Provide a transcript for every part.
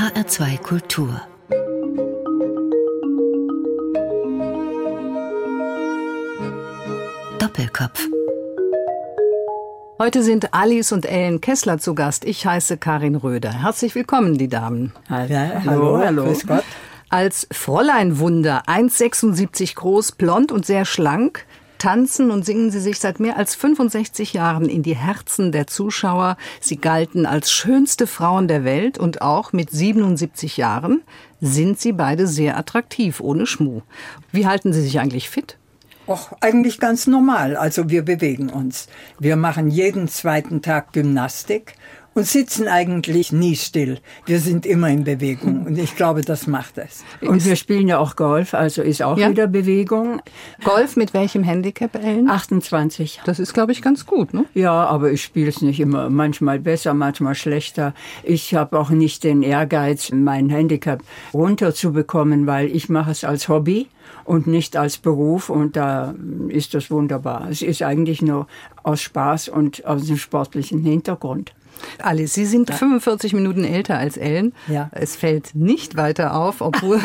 HR2 Kultur Doppelkopf Heute sind Alice und Ellen Kessler zu Gast. Ich heiße Karin Röder. Herzlich willkommen, die Damen. Ja, hallo, hallo. Grüß Gott. Als Fräuleinwunder, 1,76 groß, blond und sehr schlank, tanzen und singen sie sich seit mehr als 65 Jahren in die Herzen der Zuschauer. Sie galten als schönste Frauen der Welt und auch mit 77 Jahren sind sie beide sehr attraktiv, ohne Schmuh. Wie halten Sie sich eigentlich fit? Och, eigentlich ganz normal. Also wir bewegen uns. Wir machen jeden zweiten Tag Gymnastik und sitzen eigentlich nie still. Wir sind immer in Bewegung und ich glaube, das macht es. Und wir spielen ja auch Golf, also ist auch ja. wieder Bewegung. Golf mit welchem Handicap, Ellen? 28. Das ist, glaube ich, ganz gut, ne? Ja, aber ich spiele es nicht immer. Manchmal besser, manchmal schlechter. Ich habe auch nicht den Ehrgeiz, mein Handicap runterzubekommen, weil ich mache es als Hobby und nicht als Beruf und da ist das wunderbar. Es ist eigentlich nur aus Spaß und aus dem sportlichen Hintergrund. Alice, Sie sind ja. 45 Minuten älter als Ellen. Ja. Es fällt nicht weiter auf, obwohl,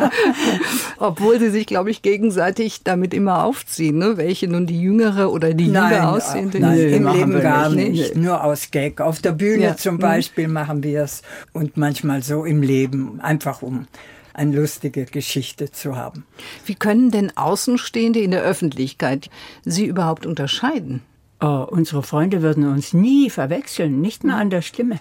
obwohl Sie sich, glaube ich, gegenseitig damit immer aufziehen, ne? welche nun die jüngere oder die jünger aussehen. Nein, nee, im Leben gar nicht. nicht. Nur aus Gag. Auf der Bühne ja. zum mhm. Beispiel machen wir es und manchmal so im Leben, einfach um eine lustige Geschichte zu haben. Wie können denn Außenstehende in der Öffentlichkeit Sie überhaupt unterscheiden? Oh, unsere Freunde würden uns nie verwechseln, nicht mal an der Stimme.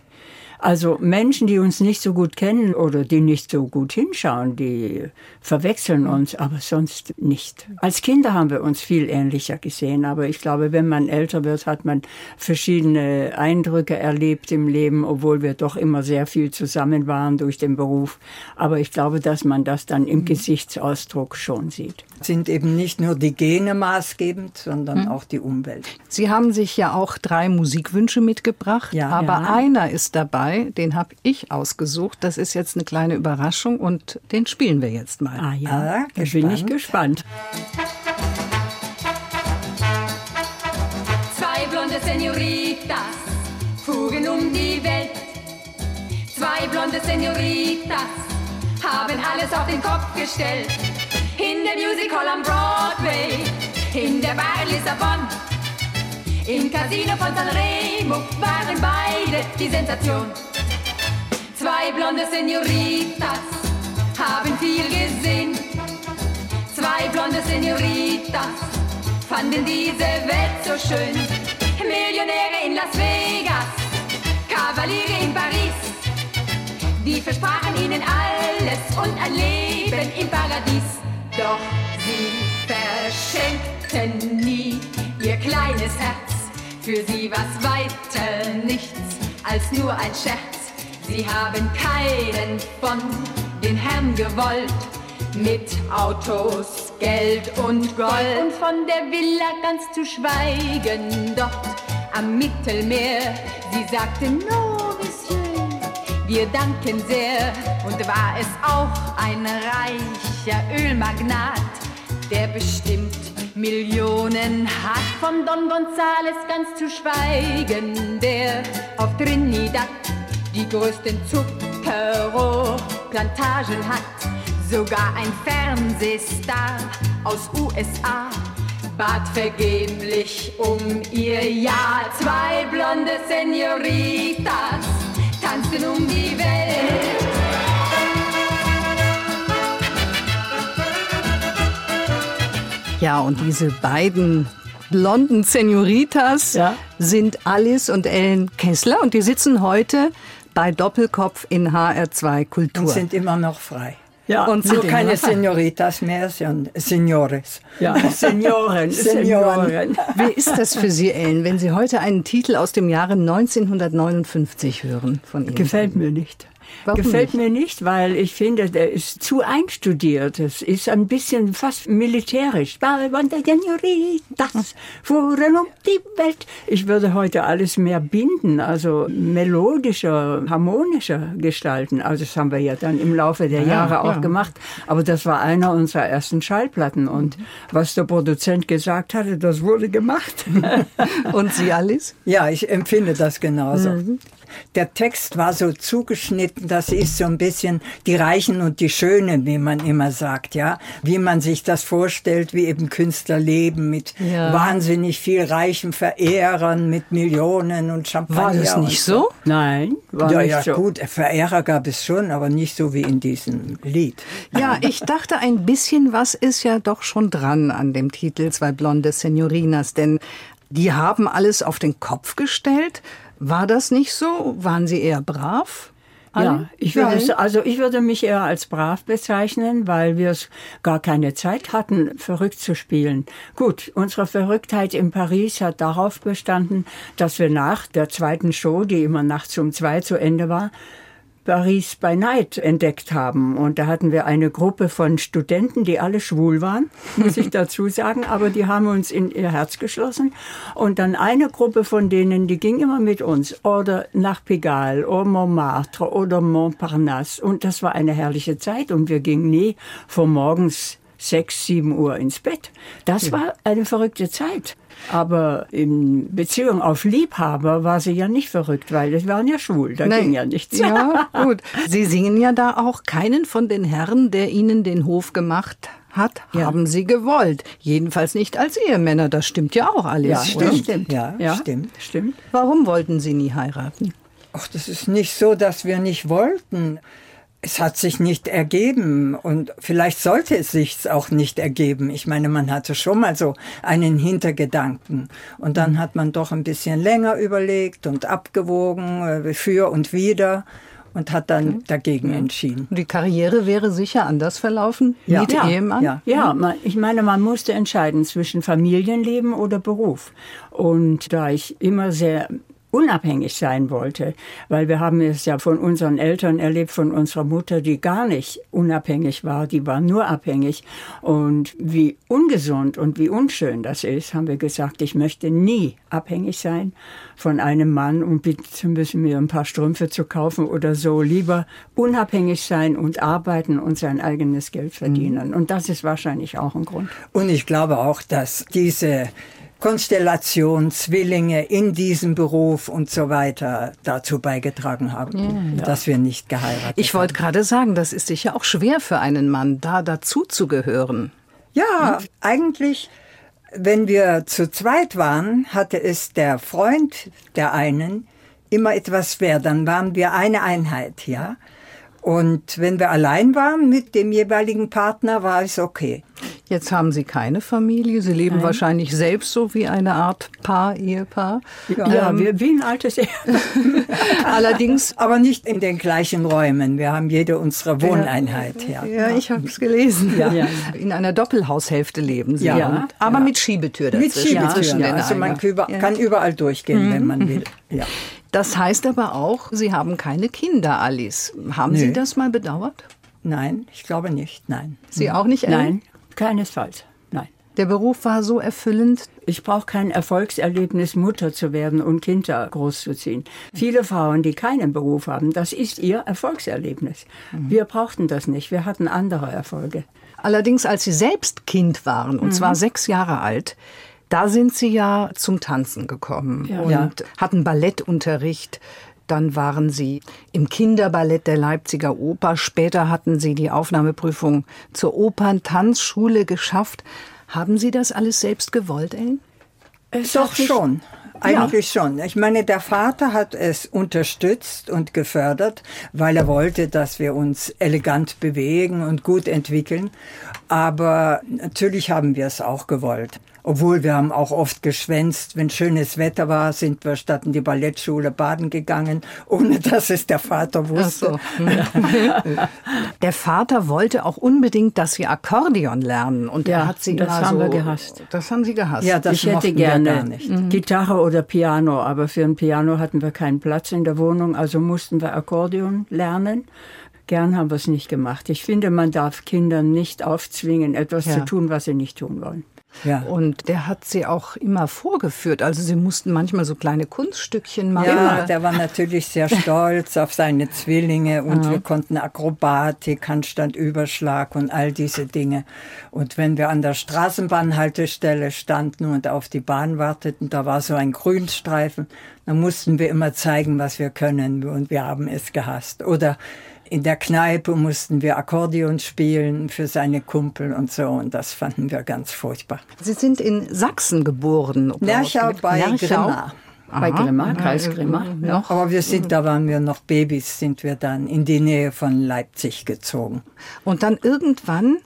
Also Menschen, die uns nicht so gut kennen oder die nicht so gut hinschauen, die verwechseln uns, aber sonst nicht. Als Kinder haben wir uns viel ähnlicher gesehen, aber ich glaube, wenn man älter wird, hat man verschiedene Eindrücke erlebt im Leben, obwohl wir doch immer sehr viel zusammen waren durch den Beruf. Aber ich glaube, dass man das dann im mhm. Gesichtsausdruck schon sieht. Sind eben nicht nur die Gene maßgebend, sondern mhm. auch die Umwelt. Sie haben sich ja auch drei Musikwünsche mitgebracht, ja, aber ja. einer ist dabei, dabei, den habe ich ausgesucht. Das ist jetzt eine kleine Überraschung und den spielen wir jetzt mal. Ah ja, ah, da bin ich gespannt. Zwei blonde Senoritas fuhren um die Welt. Zwei blonde Senoritas haben alles auf den Kopf gestellt. In der Music Hall am Broadway, in der Bar Lissabon im Casino von Sanremo waren beide die Sensation. Zwei blonde Senoritas haben viel gesehen. Zwei blonde Senoritas fanden diese Welt so schön. Millionäre in Las Vegas, Kavaliere in Paris. Die versprachen ihnen alles und ein Leben im Paradies. Doch sie verschenkten nie ihr kleines Herz für sie war's weiter nichts als nur ein Scherz. Sie haben keinen von den Herren gewollt. Mit Autos, Geld und Gold. Und von der Villa ganz zu schweigen, dort am Mittelmeer. Sie sagten, no, Monsieur, wir danken sehr. Und war es auch ein reicher Ölmagnat, der bestimmt Millionen hat von Don Gonzales ganz zu schweigen, der auf Trinidad die größten Zuckerrohrplantagen hat. Sogar ein Fernsehstar aus USA bat vergeblich um ihr Ja. Zwei blonde Senoritas tanzten um die Welt. Ja, und diese beiden blonden Senoritas ja. sind Alice und Ellen Kessler und die sitzen heute bei Doppelkopf in HR2 Kultur. Und sind immer noch frei. Ja, und sind keine Senoritas mehr, sondern Seniores. Ja, Senioren, Senioren. Wie ist das für Sie, Ellen, wenn Sie heute einen Titel aus dem Jahre 1959 hören von Ihnen? Gefällt mir nicht. Warum Gefällt nicht? mir nicht, weil ich finde, der ist zu einstudiert. Es ist ein bisschen fast militärisch. Das fuhren um die Welt. Ich würde heute alles mehr binden, also melodischer, harmonischer gestalten. Also das haben wir ja dann im Laufe der Jahre ja, auch ja. gemacht. Aber das war einer unserer ersten Schallplatten. Und was der Produzent gesagt hatte, das wurde gemacht. Und Sie, Alice? Ja, ich empfinde das genauso. Mhm. Der Text war so zugeschnitten, das ist so ein bisschen die Reichen und die Schönen, wie man immer sagt, ja. Wie man sich das vorstellt, wie eben Künstler leben mit Ja. wahnsinnig viel reichen Verehrern, mit Millionen und Champagner. War das nicht so? Nein, war Ja, nicht ja, so. gut, Verehrer gab es schon, aber nicht so wie in diesem Lied. Ja, ich dachte, ein bisschen was ist ja doch schon dran an dem Titel Zwei blonde Senorinas, denn die haben alles auf den Kopf gestellt. War das nicht so? Waren sie eher brav? Ja, ich würde, also ich würde mich eher als brav bezeichnen, weil wir es gar keine Zeit hatten, verrückt zu spielen. Gut, unsere Verrücktheit in Paris hat darauf bestanden, dass wir nach der zweiten Show, die immer nachts um zwei zu Ende war, Paris by Night entdeckt haben. Und da hatten wir eine Gruppe von Studenten, die alle schwul waren, muss ich dazu sagen, aber die haben uns in ihr Herz geschlossen. Und dann eine Gruppe von denen, die ging immer mit uns oder nach Pigalle oder Montmartre oder Montparnasse. Und das war eine herrliche Zeit und wir gingen nie vor morgens sechs, sieben Uhr ins Bett. Das war eine verrückte Zeit. Aber in Beziehung auf Liebhaber war sie ja nicht verrückt, weil wir waren ja schwul, da ging ja nichts. Ja, gut. Sie singen ja da auch keinen von den Herren, der Ihnen den Hof gemacht hat, Ja. haben Sie gewollt. Jedenfalls nicht als Ehemänner. Das stimmt ja auch alles. Ja, oder? stimmt. Ja, Ja, stimmt. Stimmt. Warum wollten Sie nie heiraten? Ach, das ist nicht so, dass wir nicht wollten. Es hat sich nicht ergeben und vielleicht sollte es sich auch nicht ergeben. Ich meine, man hatte schon mal so einen Hintergedanken und dann hat man doch ein bisschen länger überlegt und abgewogen äh, für und wider und hat dann dagegen entschieden. Die Karriere wäre sicher anders verlaufen Ja. mit Ja. Ehemann. Ja. Ja, man, ich meine, man musste entscheiden zwischen Familienleben oder Beruf. Und da ich immer sehr unabhängig sein wollte, weil wir haben es ja von unseren Eltern erlebt, von unserer Mutter, die gar nicht unabhängig war, die war nur abhängig. Und wie ungesund und wie unschön das ist, haben wir gesagt, ich möchte nie abhängig sein von einem Mann und bitte müssen mir ein paar Strümpfe zu kaufen oder so. Lieber unabhängig sein und arbeiten und sein eigenes Geld verdienen. Und das ist wahrscheinlich auch ein Grund. Und ich glaube auch, dass diese Konstellation, Zwillinge in diesem Beruf und so weiter dazu beigetragen haben, dass wir nicht geheiratet Ich wollte gerade sagen, das ist sicher auch schwer für einen Mann, da dazu zu gehören. Ja, eigentlich, wenn wir zu zweit waren, hatte es der Freund der einen immer etwas schwer. Dann waren wir eine Einheit, ja. Und wenn wir allein waren mit dem jeweiligen Partner, war es okay. Jetzt haben Sie keine Familie. Sie leben wahrscheinlich selbst so wie eine Art Paar, Ehepaar. Ja, Ähm, wir, wie ein altes Ehe. allerdings, Aber nicht in den gleichen Räumen. Wir haben jede unsere Wohneinheit, ja. ja, ich habe es gelesen. Ja. Ja. In einer Doppelhaushälfte leben Sie. Ja. Aber mit Schiebetür dazwischen. Mit den also man kann überall durchgehen, wenn man will. Ja. Das heißt aber auch, Sie haben keine Kinder, Alice. Haben Sie Nö. das mal bedauert? Nein, ich glaube nicht. Nein. Sie auch nicht, Ellen? Nein, keinesfalls. Nein. Der Beruf war so erfüllend. Ich brauche kein Erfolgserlebnis, Mutter zu werden und Kinder großzuziehen. Viele Frauen, die keinen Beruf haben, das ist ihr Erfolgserlebnis. Wir brauchten das nicht. Wir hatten andere Erfolge. Allerdings, als Sie selbst Kind waren, und zwar sechs Jahre alt, da sind Sie ja zum Tanzen gekommen und Ja. hatten Ballettunterricht. Dann waren Sie im Kinderballett der Leipziger Oper. Später hatten Sie die Aufnahmeprüfung zur Operntanzschule geschafft. Haben Sie das alles selbst gewollt, Ellen? Doch schon. Eigentlich schon. Ich meine, der Vater hat es unterstützt und gefördert, weil er wollte, dass wir uns elegant bewegen und gut entwickeln. Aber natürlich haben wir es auch gewollt. Obwohl wir haben auch oft geschwänzt. Wenn schönes Wetter war, sind wir statt in die Ballettschule baden gegangen, ohne dass es der Vater wusste. Der Vater wollte auch unbedingt, dass Sie Akkordeon lernen. Und Ja, er hat Sie das immer haben so, wir gehasst. Das haben Sie gehasst. Ja, das ich hätte wir gerne gar nicht. Gitarre oder Piano, aber für ein Piano hatten wir keinen Platz in der Wohnung, also mussten wir Akkordeon lernen. Gern haben wir es nicht gemacht. Ich finde, man darf Kindern nicht aufzwingen, etwas Ja. zu tun, was sie nicht tun wollen. Ja. Und der hat sie auch immer vorgeführt. Also sie mussten manchmal so kleine Kunststückchen machen. Ja, der war natürlich sehr stolz auf seine Zwillinge und wir konnten Akrobatik, Handstandüberschlag und all diese Dinge. Und wenn wir an der Straßenbahnhaltestelle standen und auf die Bahn warteten, da war so ein Grünstreifen, dann mussten wir immer zeigen, was wir können und wir haben es gehasst. Oder in der Kneipe mussten wir Akkordeon spielen für seine Kumpel und so und das fanden wir ganz furchtbar. Sie sind in Sachsen geboren. Lerchau bei. Grimma. Bei Grimma, Kreis Grimma. Noch. Aber wir sind, da waren wir noch Babys, sind wir dann in die Nähe von Leipzig gezogen. Und dann irgendwann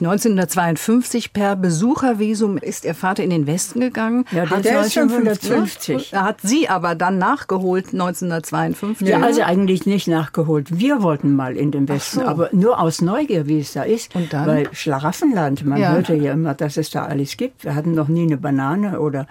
1952 per Besuchervisum ist Ihr Vater in den Westen gegangen. Ja, hat der ist schon 1950. Er hat Sie aber dann nachgeholt 1952. Ja, also eigentlich nicht nachgeholt. Wir wollten mal in den Westen, so. aber nur aus Neugier, wie es da ist. Und dann? Weil Schlaraffenland, man Ja. hörte ja immer, dass es da alles gibt. Wir hatten noch nie eine Banane oder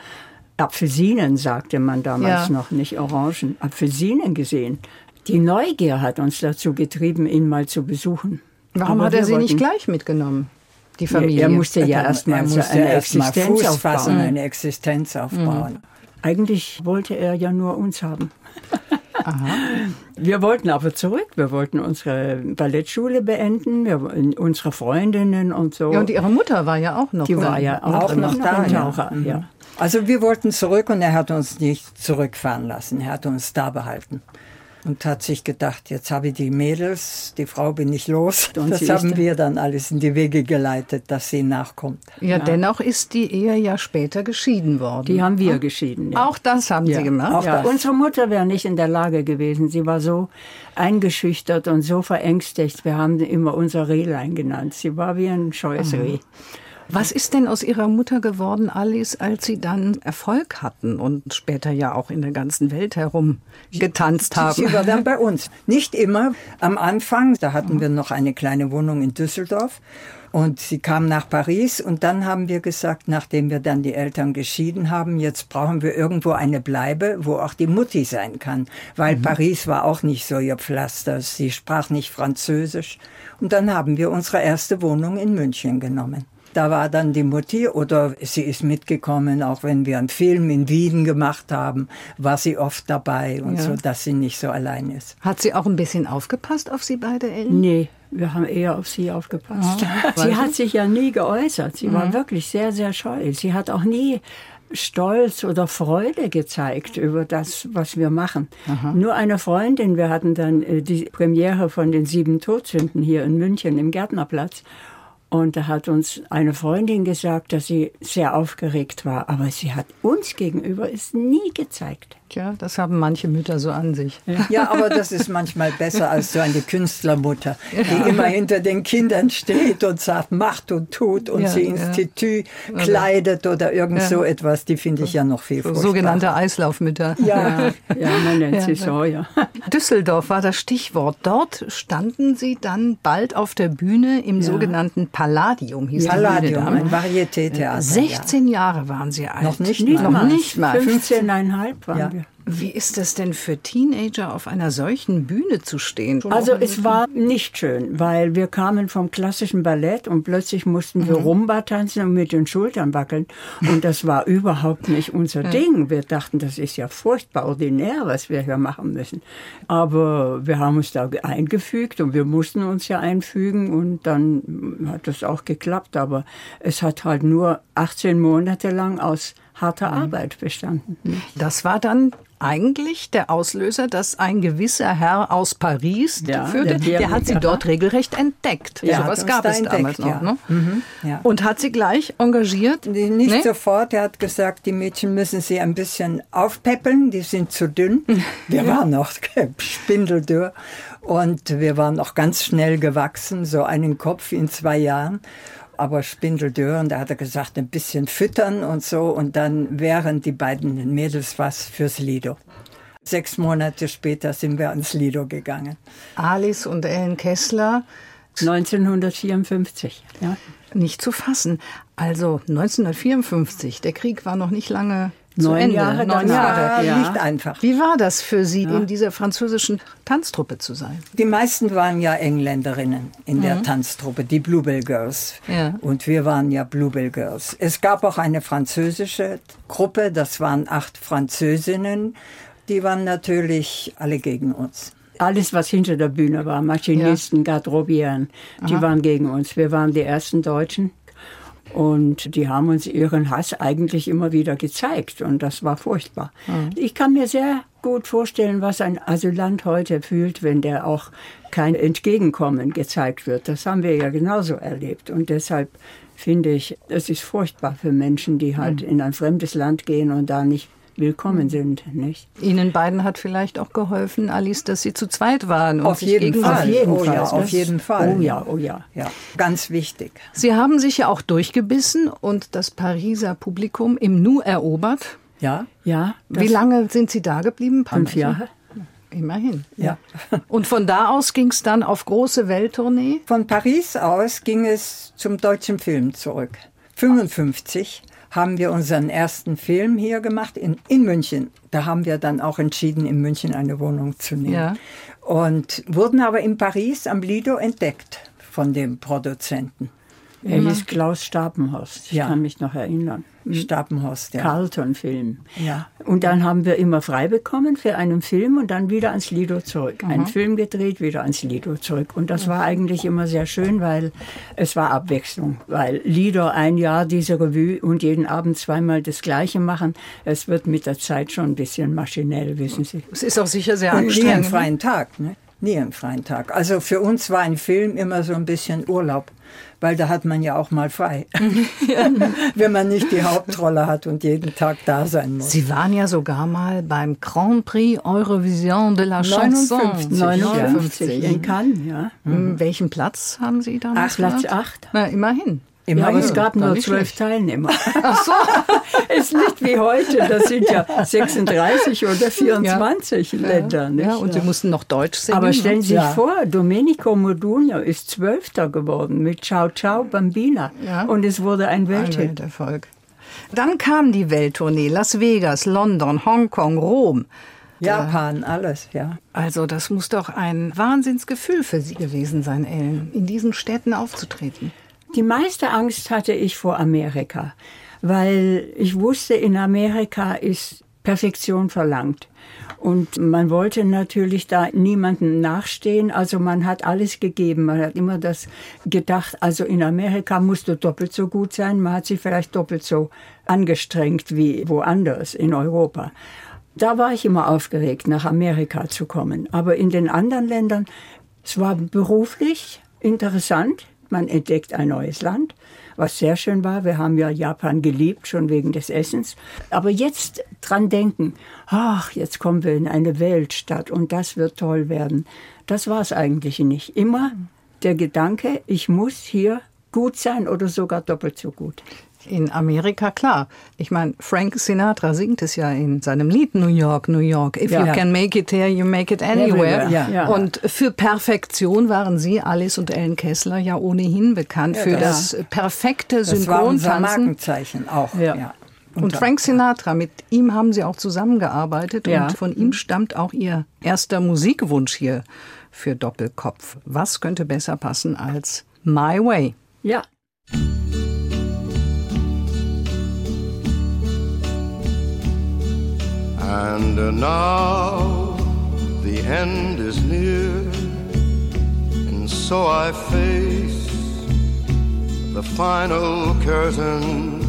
Apfelsinen, sagte man damals Ja. noch, nicht Orangen. Apfelsinen gesehen. Die Neugier hat uns dazu getrieben, ihn mal zu besuchen. Warum Aber hat er Sie nicht wollten- gleich mitgenommen? Die Familie. Er musste ja Er erstmal musste eine erst Existenz Fuß fassen, aufbauen. eine Existenz aufbauen. Eigentlich wollte er ja nur uns haben. Wir wollten aber zurück. Wir wollten unsere Ballettschule beenden, wir, unsere Freundinnen und so. ja, und Ihre Mutter war ja auch noch die war ja auch, Auch noch da, ein ja. Taucher, ja. Also wir wollten zurück und er hat uns nicht zurückfahren lassen. Er hat uns da behalten. Und hat sich gedacht, jetzt habe ich die Mädels, die Frau bin ich los. Und das haben wir dann alles in die Wege geleitet, dass sie nachkommt. Ja, dennoch ist die Ehe ja später geschieden worden. Die haben wir geschieden. Ja. auch das haben Ja. Sie gemacht. Auch ja, das. unsere Mutter wäre nicht in der Lage gewesen. Sie war so eingeschüchtert und so verängstigt. Wir haben sie immer unser Rehlein genannt. Sie war wie ein scheues Reh. Was ist denn aus Ihrer Mutter geworden, Alice, als Sie dann Erfolg hatten und später ja auch in der ganzen Welt herum getanzt haben? Sie war dann bei uns. Nicht immer. Am Anfang, da hatten wir noch eine kleine Wohnung in Düsseldorf. Und sie kam nach Paris und dann haben wir gesagt, nachdem wir dann die Eltern geschieden haben, jetzt brauchen wir irgendwo eine Bleibe, wo auch die Mutti sein kann. Weil Paris war auch nicht so ihr Pflaster. Sie sprach nicht Französisch. Und dann haben wir unsere erste Wohnung in München genommen. Da war dann die Mutti oder sie ist mitgekommen, auch wenn wir einen Film in Wien gemacht haben, war sie oft dabei und Ja. so, dass sie nicht so allein ist. Hat sie auch ein bisschen aufgepasst auf Sie beide, Ellen? Nee, wir haben eher auf sie aufgepasst. Sie hat sich ja nie geäußert. Sie war wirklich sehr, sehr scheu. Sie hat auch nie Stolz oder Freude gezeigt über das, was wir machen. Nur eine Freundin, wir hatten dann äh, die Premiere von den sieben Todsünden hier in München im Gärtnerplatz. Und da hat uns eine Freundin gesagt, dass sie sehr aufgeregt war, aber sie hat uns gegenüber es nie gezeigt. Tja, das haben manche Mütter so an sich. Ja, aber das ist manchmal besser als so eine Künstlermutter, die immer hinter den Kindern steht und sagt, macht und tut und Ja, sie ins ja. Tütü kleidet oder irgend so etwas. Die finde ich ja noch viel So sogenannte Eislaufmütter. Ja, Ja, man nennt sie so, ja. Düsseldorf war das Stichwort. Dort standen Sie dann bald auf der Bühne im sogenannten Palladium, hieß die Bühne Palladium, ein Varieté-Theater. 16 Jahre waren Sie alt. Noch nicht Noch mal. nicht mal. 15,5 waren Ja. Wie ist es denn für Teenager auf einer solchen Bühne zu stehen? Also es war nicht schön, weil wir kamen vom klassischen Ballett und plötzlich mussten Mhm. wir Rumba tanzen und mit den Schultern wackeln. Und das war überhaupt nicht unser Ding. Wir dachten, das ist ja furchtbar ordinär, was wir hier machen müssen. Aber wir haben uns da eingefügt und wir mussten uns ja einfügen und dann hat das auch geklappt. Aber es hat halt nur 18 Monate lang aus harter Mhm. Arbeit bestanden. Das war dann eigentlich der Auslöser, dass ein gewisser Herr aus Paris Ja, führte, der der, hat sie dort regelrecht entdeckt. Ja, so hat was uns gab da es damals entdeckt, noch. ja. Ne? Mhm, ja. Und hat sie gleich engagiert? Nicht Nee? sofort. Er hat gesagt, die Mädchen müssen sie ein bisschen aufpeppeln, die sind zu dünn. Wir waren noch spindeldürr und wir waren noch ganz schnell gewachsen, so einen Kopf in zwei Jahren. Aber spindeldürr und da hat er gesagt, ein bisschen füttern und so und dann wären die beiden Mädels was fürs Lido. Sechs Monate später sind wir ans Lido gegangen. Alice und Ellen Kessler 1954. Ja. nicht zu fassen. Also 1954, der Krieg war noch nicht lange Neun Ende. Jahre Neun. Jahre. War Ja. nicht einfach. Wie war das für Sie, in dieser französischen Tanztruppe zu sein? Die meisten waren ja Engländerinnen in der Tanztruppe, die Bluebell Girls. Ja. Und wir waren ja Bluebell Girls. Es gab auch eine französische Gruppe, das waren acht Französinnen. Die waren natürlich alle gegen uns. Alles, was hinter der Bühne war, Maschinisten, Garderobieren, die waren gegen uns. Wir waren die ersten Deutschen. Und die haben uns ihren Hass eigentlich immer wieder gezeigt. Und das war furchtbar. Ich kann mir sehr gut vorstellen, was ein Asylant heute fühlt, wenn der auch kein Entgegenkommen gezeigt wird. Das haben wir ja genauso erlebt. Und deshalb finde ich, es ist furchtbar für Menschen, die halt in ein fremdes Land gehen und da nicht willkommen sind. Nicht? Ihnen beiden hat vielleicht auch geholfen, Alice, dass Sie zu zweit waren. Und Auf jeden Fall. Auf jeden oh Fall. ja, auf jeden Fall. Oh ja, oh ja. Ja, ganz wichtig. Sie haben sich ja auch durchgebissen und das Pariser Publikum im Nu erobert. Ja, Ja, Wie lange sind Sie da geblieben? Fünf Jahre. Immerhin. ja. Und von da aus ging es dann auf große Welttournee. Von Paris aus ging es zum deutschen Film zurück. 55 haben wir unseren ersten Film hier gemacht in, in München. Da haben wir dann auch entschieden, in München eine Wohnung zu nehmen. Ja. Und wurden aber in Paris am Lido entdeckt von dem Produzenten. Er hieß Klaus Stapenhorst. Ich Ja. kann mich noch erinnern. Stapenhorst, ja. Carlton-Film. Ja. Und dann haben wir immer frei bekommen für einen Film und dann wieder ans Lido zurück. Einen Film gedreht, wieder ans Lido zurück. Und das war eigentlich immer sehr schön, weil es war Abwechslung. Weil Lido ein Jahr diese Revue und jeden Abend zweimal das Gleiche machen, es wird mit der Zeit schon ein bisschen maschinell, wissen Sie. Es ist auch sicher sehr nie einen anstrengend. freien Tag, ne? Nie einen freien Tag. Also für uns war ein Film immer so ein bisschen Urlaub, weil da hat man ja auch mal frei. Wenn man nicht die Hauptrolle hat und jeden Tag da sein muss. Sie waren ja sogar mal beim Grand Prix Eurovision de la Chanson. 59. 59 in Cannes, ja. Hm, Welchen Platz haben Sie damals? Platz gehabt? 8. Na, immerhin. Immerhin. Ja, aber es gab nur zwölf. Teilnehmer. Ach so. ist nicht wie heute. Das sind ja 36 oder 24 Länder. Nicht? Ja, und Sie mussten noch Deutsch singen. aber stellen Sie sich Ja. vor, Domenico Modugno ist Zwölfter geworden mit Ciao Ciao Bambina. Ja. Und es wurde ein Ein Welthit. Welterfolg. Dann kam die Welttournee. Las Vegas, London, Hongkong, Rom. Japan, alles, ja. Also das muss doch ein Wahnsinnsgefühl für Sie gewesen sein, Ellen, in diesen Städten aufzutreten. Die meiste Angst hatte ich vor Amerika, weil ich wusste, in Amerika ist Perfektion verlangt. Und man wollte natürlich da niemandem nachstehen, also man hat alles gegeben. Man hat immer das gedacht, also in Amerika musst du doppelt so gut sein, man hat sich vielleicht doppelt so angestrengt wie woanders in Europa. Da war ich immer aufgeregt, nach Amerika zu kommen. Aber in den anderen Ländern, es war beruflich interessant. Man entdeckt ein neues Land, was sehr schön war. Wir haben ja Japan geliebt, schon wegen des Essens. Aber jetzt dran denken, ach, jetzt kommen wir in eine Weltstadt und das wird toll werden. Das war es eigentlich nicht. Immer der Gedanke, ich muss hier gut sein oder sogar doppelt so gut. In Amerika, klar. Ich meine, Frank Sinatra singt es ja in seinem Lied New York, New York. If Ja. you can make it there, you make it anywhere. Ja. Ja. Und für Perfektion waren Sie, Alice und Ellen Kessler, ja ohnehin bekannt. für ja. das perfekte Das war Synchrontanzen. Markenzeichen auch. Ja. Und Frank Sinatra, mit ihm haben Sie auch zusammengearbeitet und von ihm stammt auch Ihr erster Musikwunsch hier für Doppelkopf. Was könnte besser passen als My Way? Ja. And uh, now the end is near, and so I face the final curtain.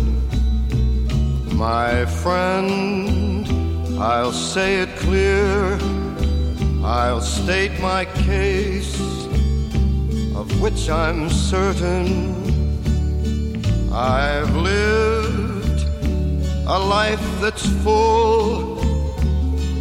My friend, I'll say it clear, I'll state my case, of which I'm certain. I've lived a life that's full.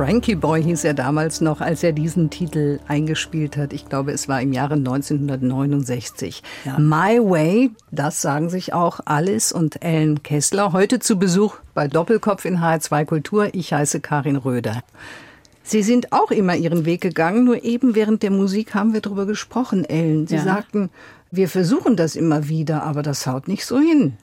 Frankie Boy hieß er damals noch, als er diesen Titel eingespielt hat. Ich glaube, es war im Jahre 1969. My Way, das sagen sich auch Alice und Ellen Kessler. Heute zu Besuch bei Doppelkopf in HR2 Kultur. Ich heiße Karin Röder. Sie sind auch immer Ihren Weg gegangen, nur eben während der Musik haben wir darüber gesprochen, Ellen. Sie Ja. sagten, wir versuchen das immer wieder, aber das haut nicht so hin.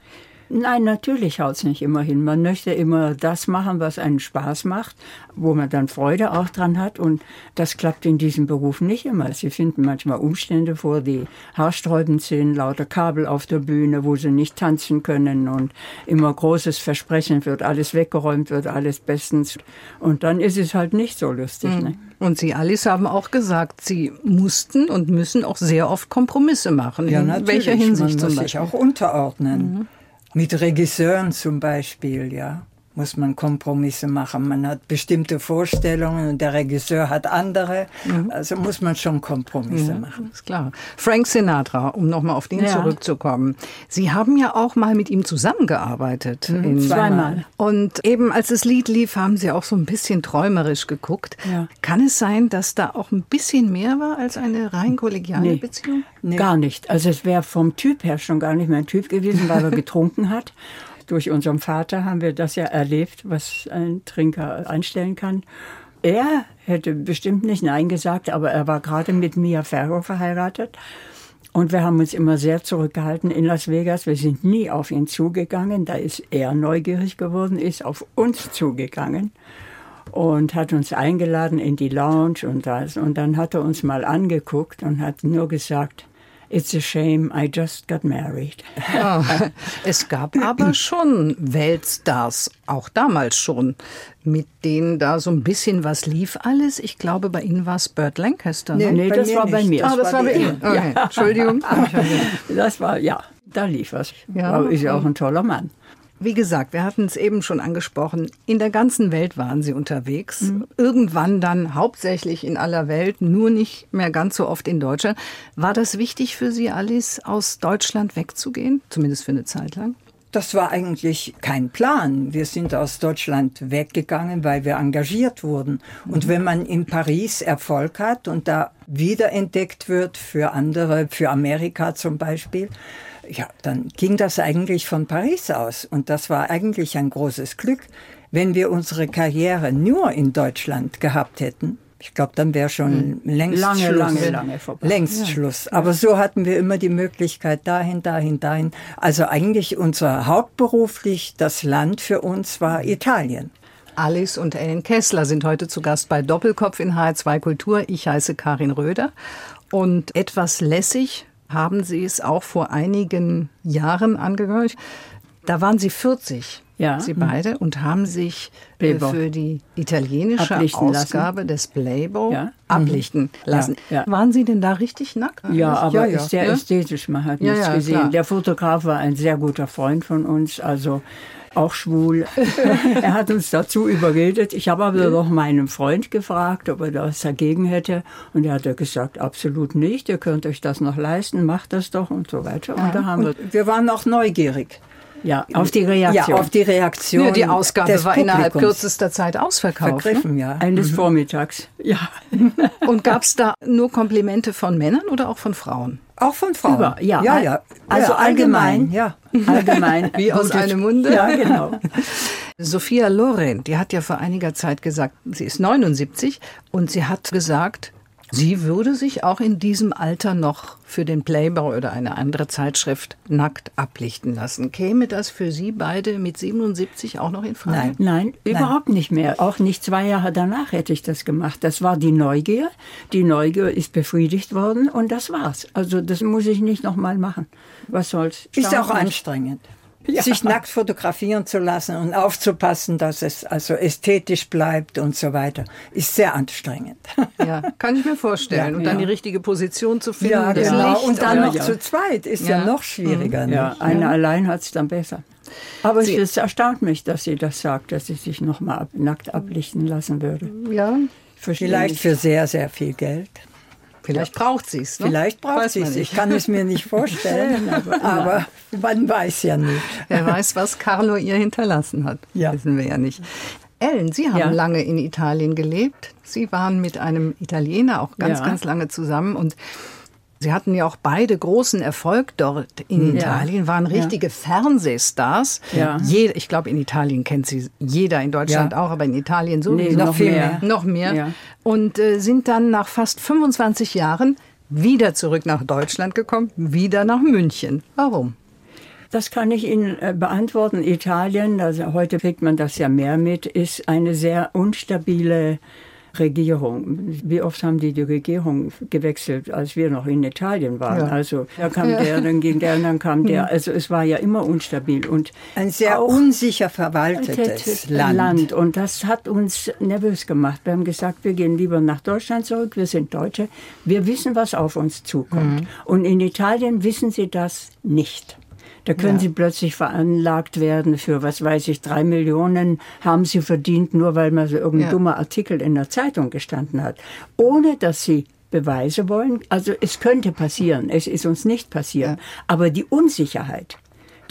Nein, natürlich haut's nicht immer hin. Man möchte immer das machen, was einen Spaß macht, wo man dann Freude auch dran hat. Und das klappt in diesem Beruf nicht immer. Sie finden manchmal Umstände vor, die haarsträubend sind, lauter Kabel auf der Bühne, wo sie nicht tanzen können und immer großes Versprechen wird, alles weggeräumt wird, alles bestens. Und dann ist es halt nicht so lustig. Ne? Und Sie, Alice, haben auch gesagt, Sie mussten und müssen auch sehr oft Kompromisse machen. Ja, in natürlich. welcher Hinsicht man zum muss Beispiel? sich auch unterordnen. Mit Regisseuren zum Beispiel, ja, muss man Kompromisse machen. Man hat bestimmte Vorstellungen und der Regisseur hat andere. Also muss man schon Kompromisse machen. Ist klar. Frank Sinatra, um nochmal auf den Ja. zurückzukommen. Sie haben ja auch mal mit ihm zusammengearbeitet. in- Mhm. zweimal. Und eben als das Lied lief, haben Sie auch so ein bisschen träumerisch geguckt. Ja. Kann es sein, dass da auch ein bisschen mehr war als eine rein kollegiale Nee. Beziehung? Gar nicht. Also es wäre vom Typ her schon gar nicht mehr ein Typ gewesen, weil er getrunken hat. Durch unseren Vater haben wir das ja erlebt, was ein Trinker einstellen kann. Er hätte bestimmt nicht Nein gesagt, aber er war gerade mit Mia Ferro verheiratet. Und wir haben uns immer sehr zurückgehalten in Las Vegas. Wir sind nie auf ihn zugegangen. Da ist er neugierig geworden, ist auf uns zugegangen und hat uns eingeladen in die Lounge und das. Und dann hat er uns mal angeguckt und hat nur gesagt, It's a shame I just got married. Ja, es gab aber schon Weltstars, auch damals schon, mit denen da so ein bisschen was lief alles. Ich glaube, bei Ihnen war es Burt Lancaster. Nee, ne? nee das war nicht. bei mir. Ah, das war bei Ihnen. Okay. Entschuldigung. Das war, ja, da lief was. Ja, Aber ist ja auch ein toller Mann. Wie gesagt, wir hatten es eben schon angesprochen. In der ganzen Welt waren Sie unterwegs. Mhm. Irgendwann dann hauptsächlich in aller Welt, nur nicht mehr ganz so oft in Deutschland. War das wichtig für Sie, Alice, aus Deutschland wegzugehen? Zumindest für eine Zeit lang? Das war eigentlich kein Plan. Wir sind aus Deutschland weggegangen, weil wir engagiert wurden. Und wenn man in Paris Erfolg hat und da wiederentdeckt wird für andere, für Amerika zum Beispiel, ja, dann ging das eigentlich von Paris aus. Und das war eigentlich ein großes Glück. Wenn wir unsere Karriere nur in Deutschland gehabt hätten, ich glaube, dann wäre schon längst Lange, Schluss. lange, lange vorbei. Längst Schluss. Aber so hatten wir immer die Möglichkeit, dahin, dahin, dahin. Also eigentlich unser hauptberuflich, das Land für uns war Italien. Alice und Ellen Kessler sind heute zu Gast bei Doppelkopf in HR2 Kultur. Ich heiße Karin Röder. Und etwas lässig haben Sie es auch vor einigen Jahren angehört. Da waren Sie 40, Ja. Sie beide, und haben sich äh, für die italienische Ablichten lassen. Ausgabe des Playboy Ja. ablichten lassen. Ja. Waren Sie denn da richtig nackt? Ja, aber ist sehr ästhetisch, man hat nichts gesehen. klar. Der Fotograf war ein sehr guter Freund von uns, also auch schwul. er hat uns dazu überredet. Ich habe aber doch meinen Freund gefragt, ob er das dagegen hätte. Und er hat ja gesagt, absolut nicht. Ihr könnt euch das noch leisten, macht das doch und so weiter. Und da haben wir, Und wir waren auch neugierig. ja, auf die Reaktion. Ja, auf die Reaktion. Ja, die Ausgabe des war innerhalb Publikums. kürzester Zeit ausverkauft. Ne? Vergriffen, ja. Eines Vormittags. Ja. Und gab es da nur Komplimente von Männern oder auch von Frauen? Auch von Frauen. Über, ja. ja, ja. Also ja, allgemein. ja. Allgemein. Wie aus einem Munde? Ja, genau. Sophia Loren, die hat ja vor einiger Zeit gesagt, sie ist 79 und sie hat gesagt, sie würde sich auch in diesem Alter noch für den Playboy oder eine andere Zeitschrift nackt ablichten lassen. Käme das für Sie beide mit 77 auch noch in Frage? Nein. Nein, überhaupt nicht mehr. Auch nicht zwei Jahre danach hätte ich das gemacht. Das war die Neugier. Die Neugier ist befriedigt worden und das war's. Also das muss ich nicht nochmal machen. Was soll's? Ist auch anstrengend. Ja. Sich nackt fotografieren zu lassen und aufzupassen, dass es also ästhetisch bleibt und so weiter, ist sehr anstrengend. Ja, kann ich mir vorstellen. und dann Ja. die richtige Position zu finden. Ja, das genau. Licht Und dann noch ja. zu zweit ist ja, Ja. noch schwieriger. Ja, nicht? eine allein hat's dann besser. Aber Sie- es erstaunt mich, dass sie das sagt, dass sie sich nochmal ab, nackt ablichten lassen würde. Ja, Vielleicht nicht. für sehr, sehr viel Geld. Vielleicht braucht sie es. Ne? Vielleicht braucht sie es. Ich kann es mir nicht vorstellen, aber man weiß ja nicht. Wer weiß, was Carlo ihr hinterlassen hat. Ja. Wissen wir ja nicht. Ellen, Sie haben Ja. lange in Italien gelebt. Sie waren mit einem Italiener auch ganz, Ja. ganz lange zusammen und Sie hatten ja auch beide großen Erfolg dort in Ja. Italien, waren richtige Fernsehstars. Ja. Je, ich glaube, in Italien kennt sie jeder, in Deutschland Ja. auch, aber in Italien so Nee, noch viel mehr. Noch mehr. Ja. Und äh, sind dann nach fast 25 Jahren wieder zurück nach Deutschland gekommen, wieder nach München. Warum? Das kann ich Ihnen äh, beantworten. Italien, also heute kriegt man das ja mehr mit, ist eine sehr unstabile Regierung. Wie oft haben die die Regierung gewechselt, als wir noch in Italien waren? Ja. Also da kam der, dann ging der, dann kam der. Also es war ja immer unstabil und Ein sehr unsicher verwaltetes Land. Und das hat uns nervös gemacht. Wir haben gesagt, wir gehen lieber nach Deutschland zurück. Wir sind Deutsche. Wir wissen, was auf uns zukommt. Mhm. Und in Italien wissen sie das nicht. Da können Ja. sie plötzlich veranlagt werden für, was weiß ich, drei Millionen haben sie verdient, nur weil mal so irgendein Ja. dummer Artikel in der Zeitung gestanden hat. Ohne dass sie Beweise wollen. Also es könnte passieren. Es ist uns nicht passiert. Aber die Unsicherheit,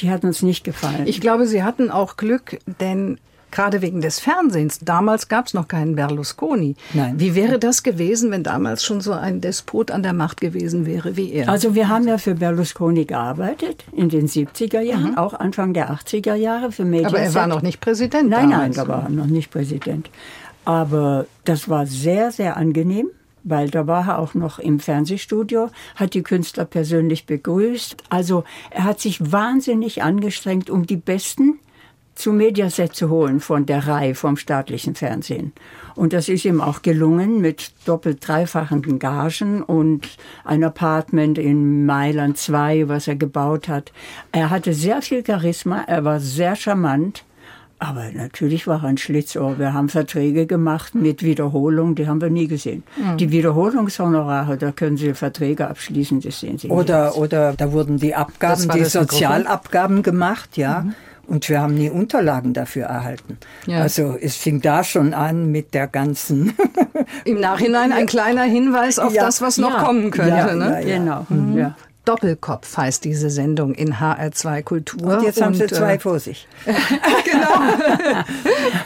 die hat uns nicht gefallen. Ich glaube, Sie hatten auch Glück, denn gerade wegen des Fernsehens, damals gab es noch keinen Berlusconi. Nein. Wie wäre das gewesen, wenn damals schon so ein Despot an der Macht gewesen wäre wie er? Also wir haben ja für Berlusconi gearbeitet in den 70er Jahren, auch Anfang der 80er Jahre für Mediaset. aber er war noch nicht Präsident Nein, nein, damals. da war er noch nicht Präsident. Aber das war sehr, sehr angenehm. weil da war er auch noch im Fernsehstudio, hat die Künstler persönlich begrüßt. Also er hat sich wahnsinnig angestrengt, um die Besten zu Mediaset zu holen von der Reihe vom staatlichen Fernsehen. Und das ist ihm auch gelungen mit doppelt dreifachen Gagen und ein Apartment in Mailand 2, was er gebaut hat. Er hatte sehr viel Charisma, er war sehr charmant. Aber natürlich war er ein Schlitzohr. Wir haben Verträge gemacht mit Wiederholung, die haben wir nie gesehen. Mhm. Die Wiederholungshonorare, da können Sie Verträge abschließen, das sehen Sie Oder, nicht. oder da wurden die Abgaben, die? Sozialabgaben gemacht, ja. Und wir haben nie Unterlagen dafür erhalten. Ja. Also es fing da schon an mit der ganzen. Im Nachhinein ein kleiner Hinweis auf Ja. das, was noch Ja. kommen könnte. Ja, ne? ja, ja. Genau, Mhm. ja. Doppelkopf heißt diese Sendung in HR2 Kultur. Und jetzt haben sie zwei äh, vor sich.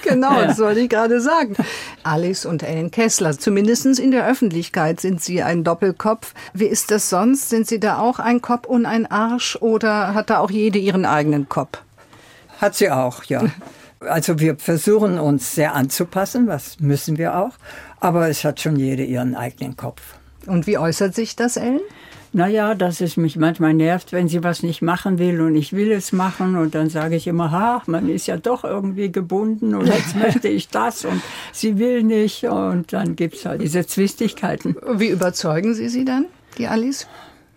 Genau, das wollte ich gerade sagen. Alice und Ellen Kessler, zumindest in der Öffentlichkeit sind sie ein Doppelkopf. Wie ist das sonst? Sind sie da auch ein Kopf und ein Arsch oder hat da auch jede ihren eigenen Kopf? Hat sie auch, ja. Also wir versuchen uns sehr anzupassen, was müssen wir auch. Aber es hat schon jede ihren eigenen Kopf. Und wie äußert sich das, Ellen? Naja, dass es mich manchmal nervt, wenn sie was nicht machen will und ich will es machen und dann sage ich immer, ha, man ist ja doch irgendwie gebunden und jetzt möchte ich das und sie will nicht und dann gibt's halt diese Zwistigkeiten. Wie überzeugen Sie sie dann, die Alice?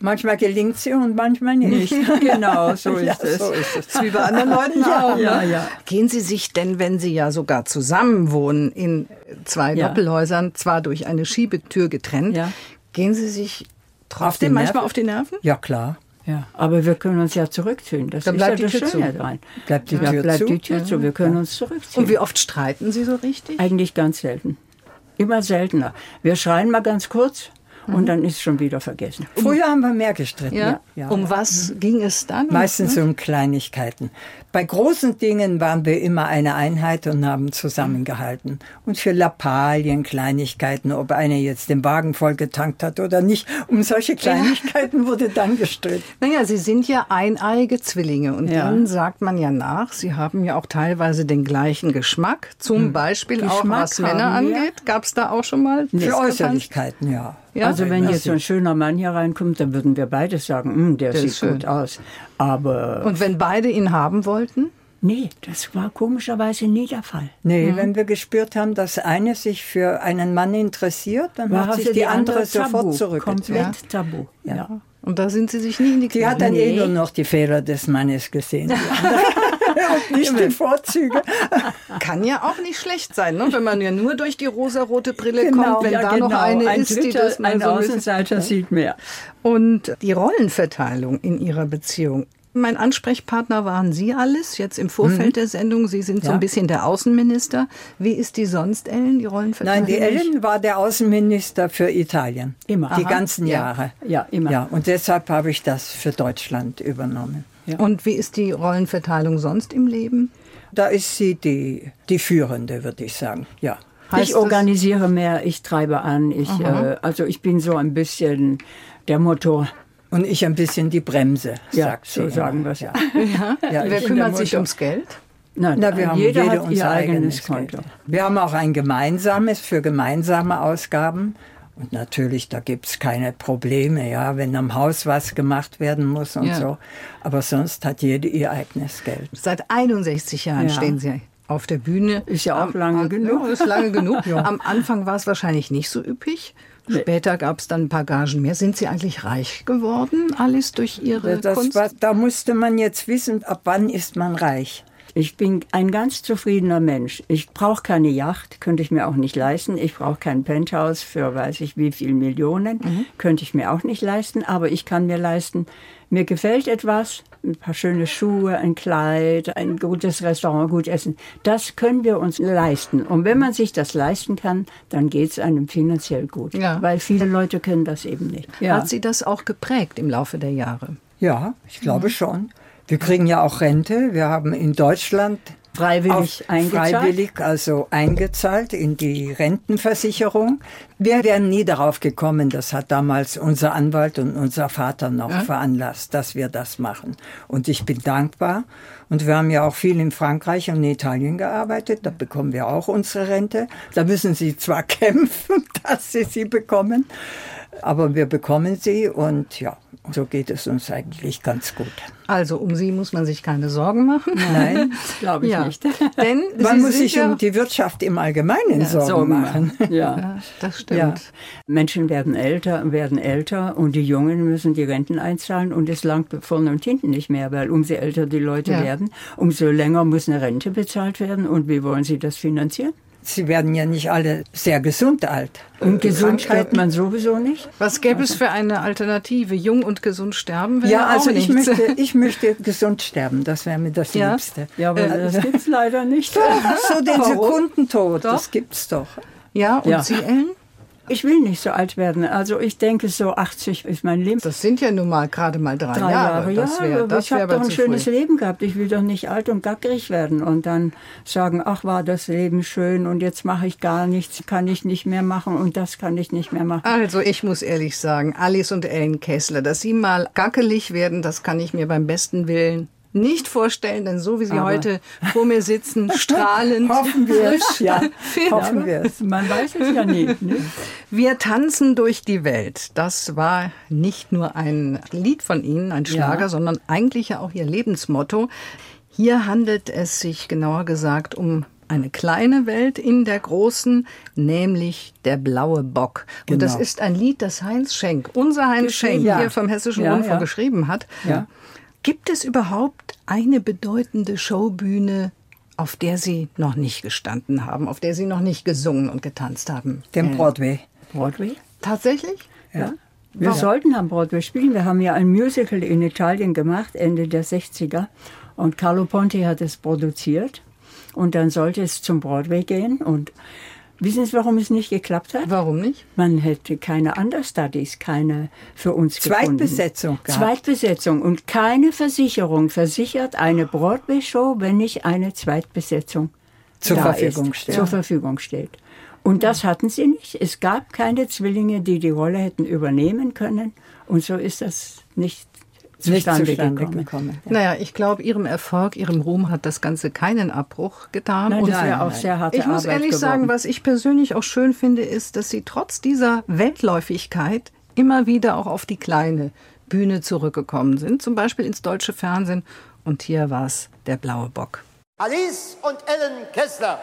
Manchmal gelingt sie und manchmal nicht. genau, so ist ja, es. so ist es. Wie bei anderen Leuten auch. ja, ne? ja. Gehen Sie sich denn, wenn Sie ja sogar zusammen wohnen, in zwei Ja. Doppelhäusern, zwar durch eine Schiebetür getrennt, Ja. gehen Sie sich trotzdem manchmal Nerven? auf die Nerven? Ja, klar. Ja, aber wir können uns ja zurückziehen. Das Dann ist bleibt ja die das Tür Schöne zu. dran. Bleibt die ja, Tür bleibt zu? die Tür zu. Wir können uns zurückziehen. Und wie oft streiten Sie so richtig? Eigentlich ganz selten. Immer seltener. Wir schreien mal ganz kurz und dann ist schon wieder vergessen. Früher haben wir mehr gestritten. Ja. ja. Um was ging es dann? Meistens um Kleinigkeiten. Bei großen Dingen waren wir immer eine Einheit und haben zusammengehalten. Und für Lappalien, Kleinigkeiten, ob einer jetzt den Wagen voll getankt hat oder nicht, um solche Kleinigkeiten wurde dann gestritten. Naja, Sie sind ja eineige Zwillinge und Ja. denen sagt man ja nach, Sie haben ja auch teilweise den gleichen Geschmack, zum Beispiel auch Geschmack was Männer angeht. Gab es da auch schon mal? Für? Äußerlichkeiten, ja. Ja? also wenn jetzt so ein schöner Mann hier reinkommt, dann würden wir beide sagen, "Hm, der, Der sieht gut aus. Aber Und wenn beide ihn haben wollten? nee, das war komischerweise nie der Fall. Nee, wenn wir gespürt haben, dass eine sich für einen Mann interessiert, dann War hat sich also die, andere Tabu, sofort zurückgezogen. Komplett tabu. Ja. Und da sind Sie sich nie in die Die hat dann Knie. eh nur noch die Fehler des Mannes gesehen. die. Und nicht die Vorzüge. Kann ja auch nicht schlecht sein, ne? wenn man ja nur durch die rosarote Brille Genau, kommt, wenn ja, da noch eine ein ist, die Dritter, das mal ein so Außenseiter sieht mehr. Und die Rollenverteilung in Ihrer Beziehung. Mein Ansprechpartner waren Sie alles, jetzt im Vorfeld der Sendung. Sie sind so Ja. ein bisschen der Außenminister. Wie ist die sonst, Ellen, die Rollenverteilung? Nein, die Ellen war der Außenminister für Italien. Immer. Die Aha. ganzen Ja. Jahre. Ja, immer. Ja, und deshalb habe ich das für Deutschland übernommen. Und wie ist die Rollenverteilung sonst im Leben? Da ist sie die, die Führende, würde ich sagen. Ja. Heißt ich organisiere mehr, ich treibe an. Ich, äh, also ich bin so ein bisschen der Motor. Und ich ein bisschen die Bremse, Ja, sagt sie. so immer. sagen wir es. Ja. Ja. Ja, Wer kümmert sich ums Geld? Nein, Na, wir haben jeder jede hat unser ihr eigenes eigenes Konto. Geld. Wir haben auch ein gemeinsames für gemeinsame Ausgaben. Und natürlich, da gibt's keine Probleme, ja, wenn am Haus was gemacht werden muss und Ja. so. Aber sonst hat jede ihr eigenes Geld. Seit 61 Jahren Ja. stehen Sie auf der Bühne. Ist ja auch Am- lange am- genug. Ja, ist lange genug. Am Anfang war es wahrscheinlich nicht so üppig. Später gab es dann ein paar Gagen mehr. Sind Sie eigentlich reich geworden, Alice, durch Ihre Das Kunst? war, da musste man jetzt wissen, ab wann ist man reich. Ich bin ein ganz zufriedener Mensch. Ich brauche keine Yacht, könnte ich mir auch nicht leisten. Ich brauche kein Penthouse für weiß ich wie viel Millionen, Mhm. könnte ich mir auch nicht leisten. Aber ich kann mir leisten, mir gefällt etwas, ein paar schöne Schuhe, ein Kleid, ein gutes Restaurant, gut essen. Das können wir uns leisten. Und wenn man sich das leisten kann, dann geht es einem finanziell gut. Ja. Weil viele Leute können das eben nicht. Hat Sie das auch geprägt im Laufe der Jahre? Ja, ich glaube schon. Wir kriegen ja auch Rente. Wir haben in Deutschland Freiwillig eingezahlt? Freiwillig, also eingezahlt in die Rentenversicherung. Wir wären nie darauf gekommen, das hat damals unser Anwalt und unser Vater noch ja. veranlasst, dass wir das machen. Und ich bin dankbar. Und wir haben ja auch viel in Frankreich und in Italien gearbeitet. Da bekommen wir auch unsere Rente. Da müssen sie zwar kämpfen, dass sie sie bekommen, aber wir bekommen sie und ja, so geht es uns eigentlich ganz gut. Also um sie muss man sich keine Sorgen machen. Nein, glaube ich ja. nicht. Denn man muss sich ja um die Wirtschaft im Allgemeinen ja, Sorgen, Sorgen, machen. Ja. ja. das stimmt. Menschen werden älter, werden älter und die Jungen müssen die Renten einzahlen und es langt vorne und hinten nicht mehr, weil umso älter die Leute werden, umso länger muss eine Rente bezahlt werden und wie wollen sie das finanzieren? Sie werden ja nicht alle sehr gesund alt. Und gesund stirbt man sowieso nicht? Was gäbe es für eine Alternative? Jung und gesund sterben? Ja, also ich möchte, ich möchte gesund sterben. Das wäre mir das ja? Liebste. Ja, aber äh, das gibt es leider nicht. Doch, so den Warum? Sekundentod, doch. das gibt's doch. Ja, und ja. Sie, Ellen? Ich will nicht so alt werden. Also ich denke, so 80 ist mein Leben. Das sind ja nun mal gerade mal drei, drei Jahre. Jahre. Das wär, das ich habe doch ein schönes früh. Leben gehabt. Ich will doch nicht alt und gackerig werden und dann sagen, ach war das Leben schön und jetzt mache ich gar nichts, kann ich nicht mehr machen und das kann ich nicht mehr machen. Also ich muss ehrlich sagen, Alice und Ellen Kessler, dass sie mal gackelig werden, das kann ich mir beim besten Willen nicht vorstellen, denn so wie Sie Aber heute vor mir sitzen, strahlend. hoffen wir es, ja. hoffen wir es. Man weiß es ja nie. Ne? Wir tanzen durch die Welt. Das war nicht nur ein Lied von Ihnen, ein Schlager, ja. sondern eigentlich ja auch Ihr Lebensmotto. Hier handelt es sich genauer gesagt um eine kleine Welt in der großen, nämlich der blaue Bock. Genau. Und das genau. ist ein Lied, das Heinz Schenk, unser Heinz Schenk, ja. hier vom Hessischen ja, Rundfunk geschrieben hat. Ja. Gibt es überhaupt eine bedeutende Showbühne, auf der Sie noch nicht gestanden haben, auf der Sie noch nicht gesungen und getanzt haben? Den Broadway. Broadway? Tatsächlich? Ja. ja. Wir Warum? sollten am Broadway spielen. Wir haben ja ein Musical in Italien gemacht, Ende der 60er. Und Carlo Ponti hat es produziert. Und dann sollte es zum Broadway gehen. Und Wissen Sie, warum es nicht geklappt hat? Warum nicht? Man hätte keine Understudies, keine für uns Zweitbesetzung gefunden. Zweitbesetzung und keine Versicherung versichert eine Broadway-Show, wenn nicht eine Zweitbesetzung zur Verfügung ist, steht. Zur Verfügung steht. Und das hatten sie nicht. Es gab keine Zwillinge, die die Rolle hätten übernehmen können. Und so ist das nicht zustande, zustande gekommen. gekommen ja. Naja, ich glaube, Ihrem Erfolg, Ihrem Ruhm hat das Ganze keinen Abbruch getan. Nein, das wäre auch sehr harte Ich muss ehrlich geworden. sagen, was ich persönlich auch schön finde, ist, dass Sie trotz dieser Weltläufigkeit immer wieder auch auf die kleine Bühne zurückgekommen sind, zum Beispiel ins deutsche Fernsehen. Und hier war es der blaue Bock. Alice und Ellen Kessler.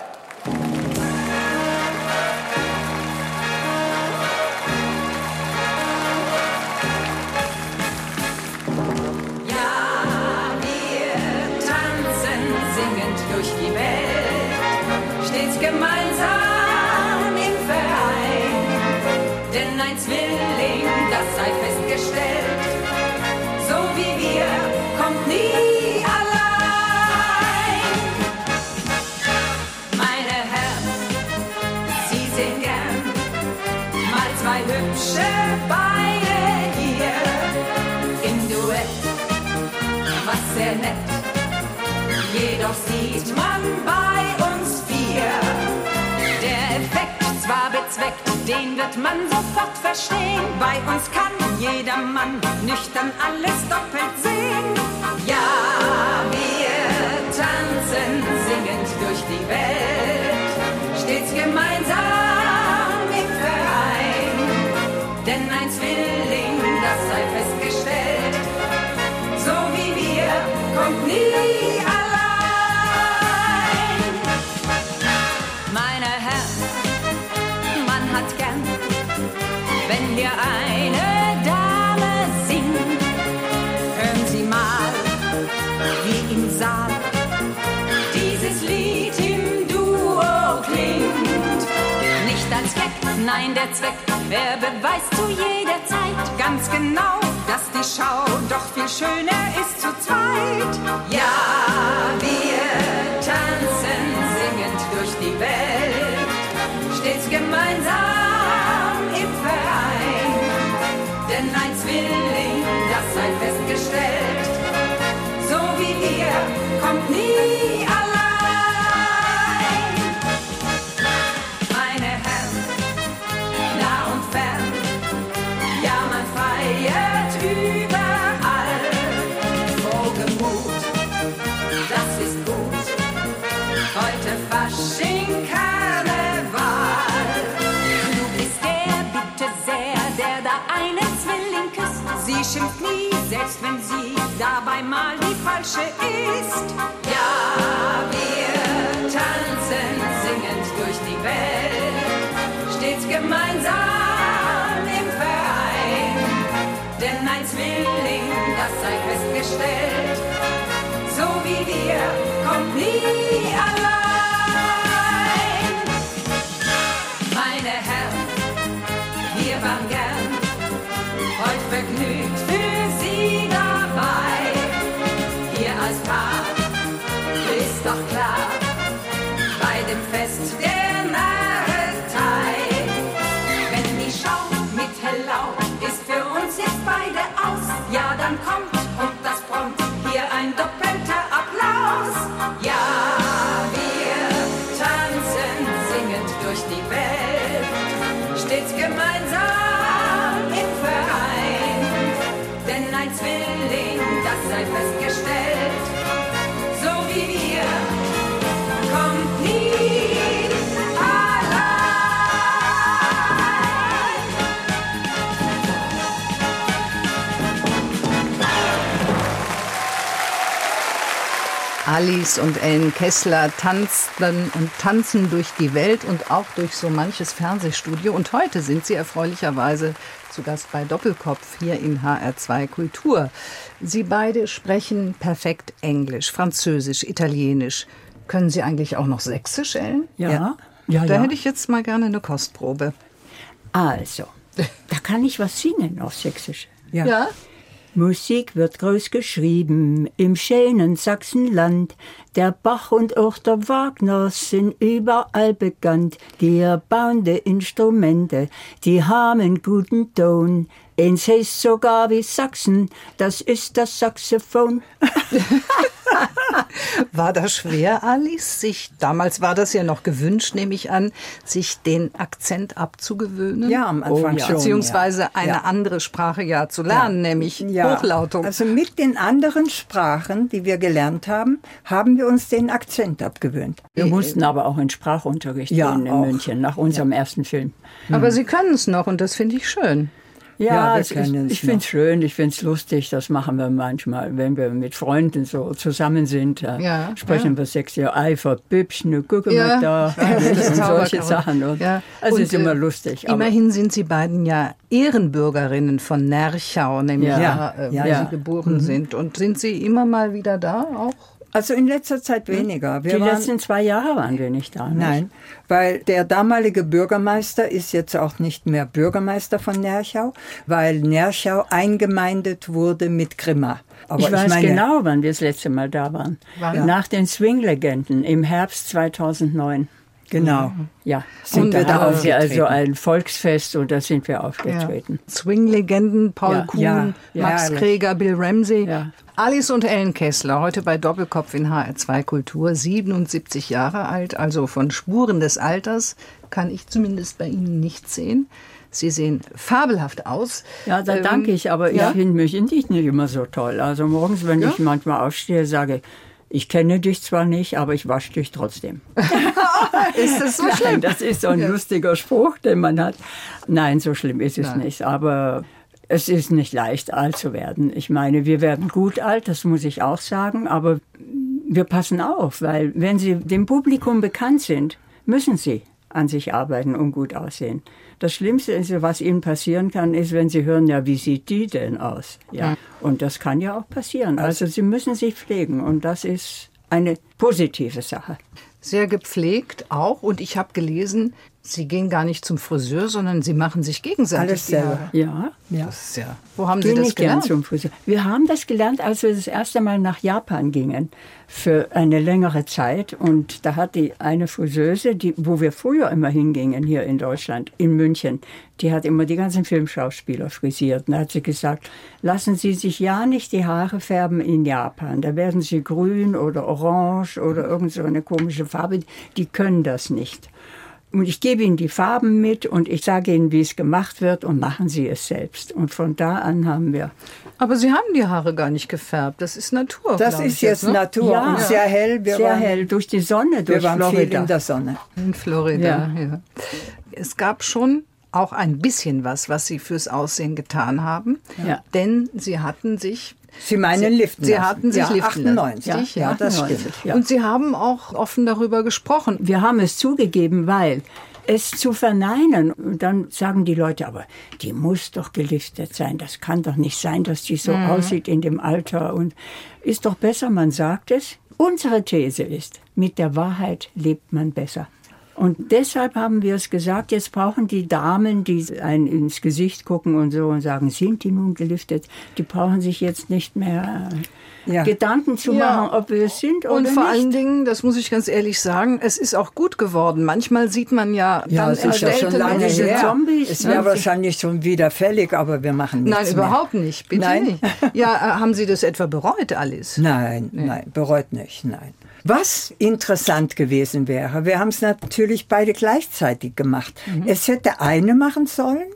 Den wird man sofort verstehen. Bei uns kann jeder Mann nüchtern alles doppelt sehen. Ja, nein, der Zweck, er beweist zu jeder Zeit ganz genau, dass die Schau doch viel schöner ist zu zweit. Ja, zweimal die falsche ist. Ja, wir tanzen singend durch die Welt, stets gemeinsam im Verein. Denn ein Zwilling, das sei festgestellt, so wie wir, kommt nie Alice und Ellen Kessler tanzten und tanzen durch die Welt und auch durch so manches Fernsehstudio. Und heute sind sie erfreulicherweise zu Gast bei Doppelkopf hier in HR2 Kultur. Sie beide sprechen perfekt Englisch, Französisch, Italienisch. Können Sie eigentlich auch noch Sächsisch, Ellen? Ja. Ja, Da ja. hätte ich jetzt mal gerne eine Kostprobe. Also, da kann ich was singen auf Sächsisch. Ja? Musik wird groß geschrieben im schönen Sachsenland. Der Bach und auch der Wagner sind überall bekannt. Die erbauende Instrumente, die haben guten Ton. Eins heißt sogar wie Sachsen, das ist das Saxophon. War das schwer, Alice, sich, damals war das ja noch gewünscht, nehme ich an, sich den Akzent abzugewöhnen? Ja, am Anfang schon, Beziehungsweise ja. eine Ja. andere Sprache ja zu lernen, nämlich Hochlautung. Also mit den anderen Sprachen, die wir gelernt haben, haben wir uns den Akzent abgewöhnt. Wir mussten aber auch in Sprachunterricht Ja, gehen in auch. München nach unserem ersten Film. Aber Sie können es noch und das finde ich schön. Ja, Ja, es ich finde es schön, ich finde es lustig, das machen wir manchmal, wenn wir mit Freunden so zusammen sind. Da Ja, sprechen ja. wir sechs Jahre Eifer, Bübchen, gucken Ja, wir da das und solche. Sachen. Und Ja. Es Und, ist immer äh, lustig. Immerhin sind Sie beiden ja Ehrenbürgerinnen von Nerchau, nämlich Ja. ja, äh, Ja, wo ja. Sie geboren sind. Und sind Sie immer mal wieder da auch? Also in letzter Zeit weniger. Wir die waren, letzten zwei Jahre waren wir nicht da. Nicht? Nein, weil der damalige Bürgermeister ist jetzt auch nicht mehr Bürgermeister von Nerchau, weil Nerchau eingemeindet wurde mit Grimma. Aber ich weiß meine, genau, wann wir das letzte Mal da waren. Wann? Nach den Swing-Legenden im Herbst 2009. Genau. Ja, Sind und wir da haben wir also aufgetreten. ein Volksfest und da sind wir aufgetreten. Swing-Legenden, Paul Ja. Kuhn, Ja, ja, Max herrlich. Krieger, Bill Ramsey. Ja. Alice und Ellen Kessler, heute bei Doppelkopf in HR2 Kultur, 77 Jahre alt, also von Spuren des Alters kann ich zumindest bei Ihnen nicht sehen. Sie sehen fabelhaft aus. Ja, da Ähm, danke ich, aber ja? ich finde mich in dich nicht immer so toll. Also morgens, wenn ich manchmal aufstehe, sage ich kenne dich zwar nicht, aber ich wasche dich trotzdem. Ist das so Nein, schlimm? das ist so ein lustiger Spruch, den man hat. Nein, so schlimm ist es Nein. nicht. Aber es ist nicht leicht, alt zu werden. Ich meine, wir werden gut alt, das muss ich auch sagen, aber wir passen auf, weil wenn Sie dem Publikum bekannt sind, müssen Sie an sich arbeiten und gut aussehen. Das Schlimmste ist, was Ihnen passieren kann, ist, wenn Sie hören, ja, wie sieht die denn aus? Ja. Und das kann ja auch passieren. Also Sie müssen sich pflegen und das ist eine positive Sache. Sehr gepflegt auch. Und ich habe gelesen, Sie gehen gar nicht zum Friseur, sondern Sie machen sich gegenseitig Alles die selber. Haare. Ja, Das ist ja. Wo haben Sie das gern gelernt? zum Friseur. Wir haben das gelernt, als wir das erste Mal nach Japan gingen für eine längere Zeit. Und da hat die eine Friseuse, die, wo wir früher immer hingingen hier in Deutschland, in München, die hat immer die ganzen Filmschauspieler frisiert. Und da hat sie gesagt, lassen Sie sich ja nicht die Haare färben in Japan. Da werden sie grün oder orange oder irgend so eine komische Farbe. Die können das nicht. Und ich gebe Ihnen die Farben mit und ich sage Ihnen, wie es gemacht wird und machen Sie es selbst. Und von da an haben wir. Aber Sie haben die Haare gar nicht gefärbt. Das ist Natur. Das ist ich jetzt ne? Natur Ja. und sehr hell. Wir Sehr waren, hell durch die Sonne, Wir durch waren viel Florida. in der Sonne. In Florida, Ja. ja. Es gab schon auch ein bisschen was, was Sie fürs Aussehen getan haben. Ja. Denn Sie hatten sich Sie meinen liften Sie lassen. hatten sich ja, liften 98. lassen. Ja, das 98, stimmt. ja. Und Sie haben auch offen darüber gesprochen. Wir haben es zugegeben, weil es zu verneinen, und dann sagen die Leute, aber die muss doch geliftet sein. Das kann doch nicht sein, dass die so aussieht in dem Alter. Und ist doch besser, man sagt es. Unsere These ist, mit der Wahrheit lebt man besser. Und deshalb haben wir es gesagt, jetzt brauchen die Damen, die einen ins Gesicht gucken und so und sagen, sind die nun geliftet, die brauchen sich jetzt nicht mehr Ja. Gedanken zu Ja. machen, ob wir es sind oder Und vor nicht. allen Dingen, das muss ich ganz ehrlich sagen, es ist auch gut geworden. Manchmal sieht man ja, Ja, dann es ist ja schon lange diese her. Zombies, es wäre wahrscheinlich schon wieder fällig, aber wir machen nichts Nein, überhaupt nicht. Bitte Nein? nicht. Ja, äh, haben Sie das etwa bereut, Alice? Nein, nein, bereut nicht, nein. Was interessant gewesen wäre, wir haben es natürlich beide gleichzeitig gemacht. Mhm. Es hätte eine machen sollen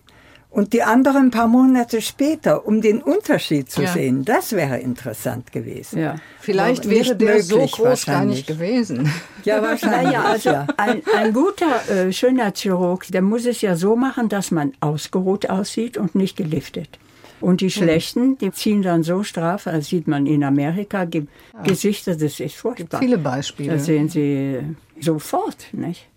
und die andere ein paar Monate später, um den Unterschied zu Ja. sehen. Das wäre interessant gewesen. Ja. Vielleicht wäre nicht der so groß gar nicht gewesen. Ja, wahrscheinlich. Naja, also ein, ein guter äh, Schönheitschirurg, der muss es ja so machen, dass man ausgeruht aussieht und nicht geliftet. Und die Schlechten, die ziehen dann so straff, das sieht man in Amerika, Ge Gesichter, das ist furchtbar. Viele Beispiele. Das sehen Sie sofort, nicht?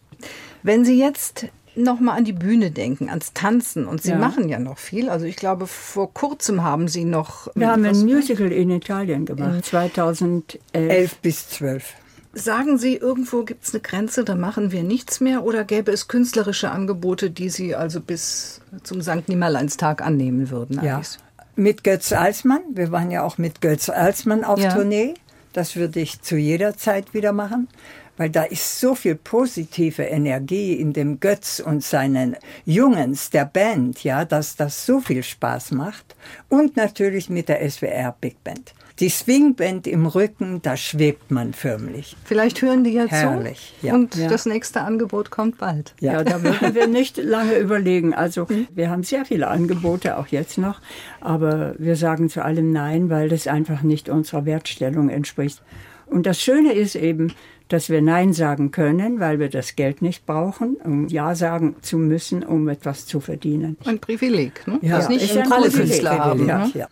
Wenn Sie jetzt noch mal an die Bühne denken, ans Tanzen und Sie Ja. machen ja noch viel. Also ich glaube, vor kurzem haben Sie noch. Wir haben ein Musical in Italien gemacht, 2011. Elf bis zwölf. Sagen Sie, irgendwo gibt es eine Grenze, da machen wir nichts mehr oder gäbe es künstlerische Angebote, die Sie also bis zum St. Nimmerleinstag annehmen würden? Ja. Alice? Mit Götz Alsmann. Wir waren ja auch mit Götz Alsmann auf Ja. Tournee. Das würde ich zu jeder Zeit wieder machen, weil da ist so viel positive Energie in dem Götz und seinen Jungens der Band, ja, dass das so viel Spaß macht. Und natürlich mit der SWR Big Band. Die Swingband im Rücken, da schwebt man förmlich. Vielleicht hören die jetzt Herrlich, so ja. und Ja. das nächste Angebot kommt bald. Ja, da würden wir nicht lange überlegen. Also wir haben sehr viele Angebote, auch jetzt noch, aber wir sagen zu allem Nein, weil das einfach nicht unserer Wertstellung entspricht. Und das Schöne ist eben, dass wir Nein sagen können, weil wir das Geld nicht brauchen, um Ja sagen zu müssen, um etwas zu verdienen. Ein Privileg, ne? Ja, das nicht ist ein alle Privileg. Künstler haben. Ja, Ne? ja. Ja,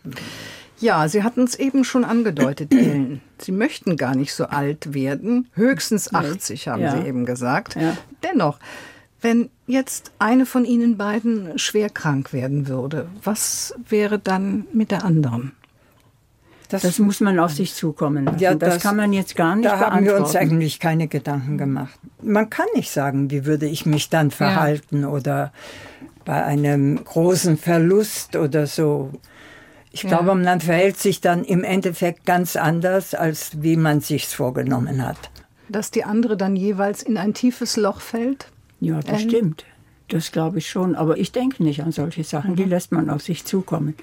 Sie hatten es eben schon angedeutet, Ellen. Sie möchten gar nicht so alt werden. Höchstens 80, haben Ja. Sie eben gesagt. Ja. Dennoch, wenn jetzt eine von Ihnen beiden schwer krank werden würde, was wäre dann mit der anderen? Das muss man auf sich zukommen lassen. Ja, das, das- kann man jetzt gar nicht Da haben wir uns eigentlich keine Gedanken gemacht. Man kann nicht sagen, wie würde ich mich dann verhalten oder bei einem großen Verlust oder so. Ich glaube, man verhält sich dann im Endeffekt ganz anders, als wie man sich's vorgenommen hat. Dass die andere dann jeweils in ein tiefes Loch fällt? Ja, das stimmt. Das glaube ich schon. Aber ich denke nicht an solche Sachen. Die lässt man auf sich zukommen.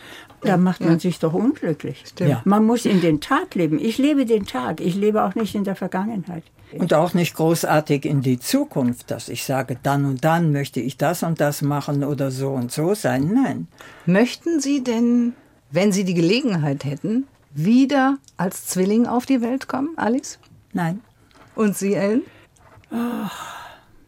Da macht man sich doch unglücklich. Ja. Man muss in den Tag leben. Ich lebe den Tag. Ich lebe auch nicht in der Vergangenheit. Und auch nicht großartig in die Zukunft, dass ich sage, dann und dann möchte ich das und das machen oder so und so sein. Nein. Möchten Sie denn, wenn Sie die Gelegenheit hätten, wieder als Zwilling auf die Welt kommen, Alice? Nein. Und Sie, Ellen?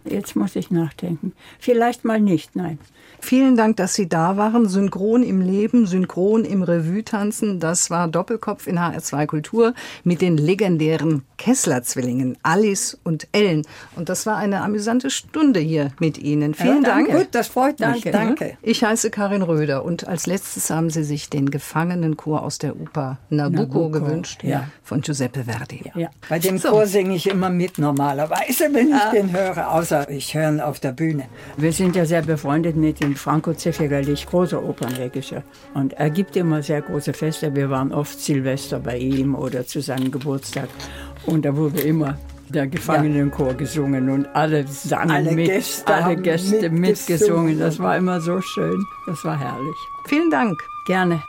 Jetzt muss ich nachdenken. Vielleicht mal nicht, nein. Vielen Dank, dass Sie da waren. Synchron im Leben, synchron im Revue tanzen. Das war Doppelkopf in HR2 Kultur mit den legendären Kessler-Zwillingen Alice und Ellen. Und das war eine amüsante Stunde hier mit Ihnen. Vielen Ja, Dank. Gut, das freut mich. Danke. Danke. Ich heiße Karin Röder und als letztes haben Sie sich den Gefangenenchor aus der Oper Nabucco, Nabucco, gewünscht ja. von Giuseppe Verdi. Ja. Bei dem So. Chor singe ich immer mit normalerweise, wenn ich den höre, außer ich höre ihn auf der Bühne. Wir sind ja sehr befreundet mit dem Franco Zeffirelli, großer Opernregisseur. Und er gibt immer sehr große Feste. Wir waren oft Silvester bei ihm oder zu seinem Geburtstag. Und da wurde immer der Gefangenenchor gesungen und alle sangen Alle mit. Gäste alle Gäste mitgesungen. mitgesungen. Das war immer so schön. Das war herrlich. Vielen Dank. Gerne.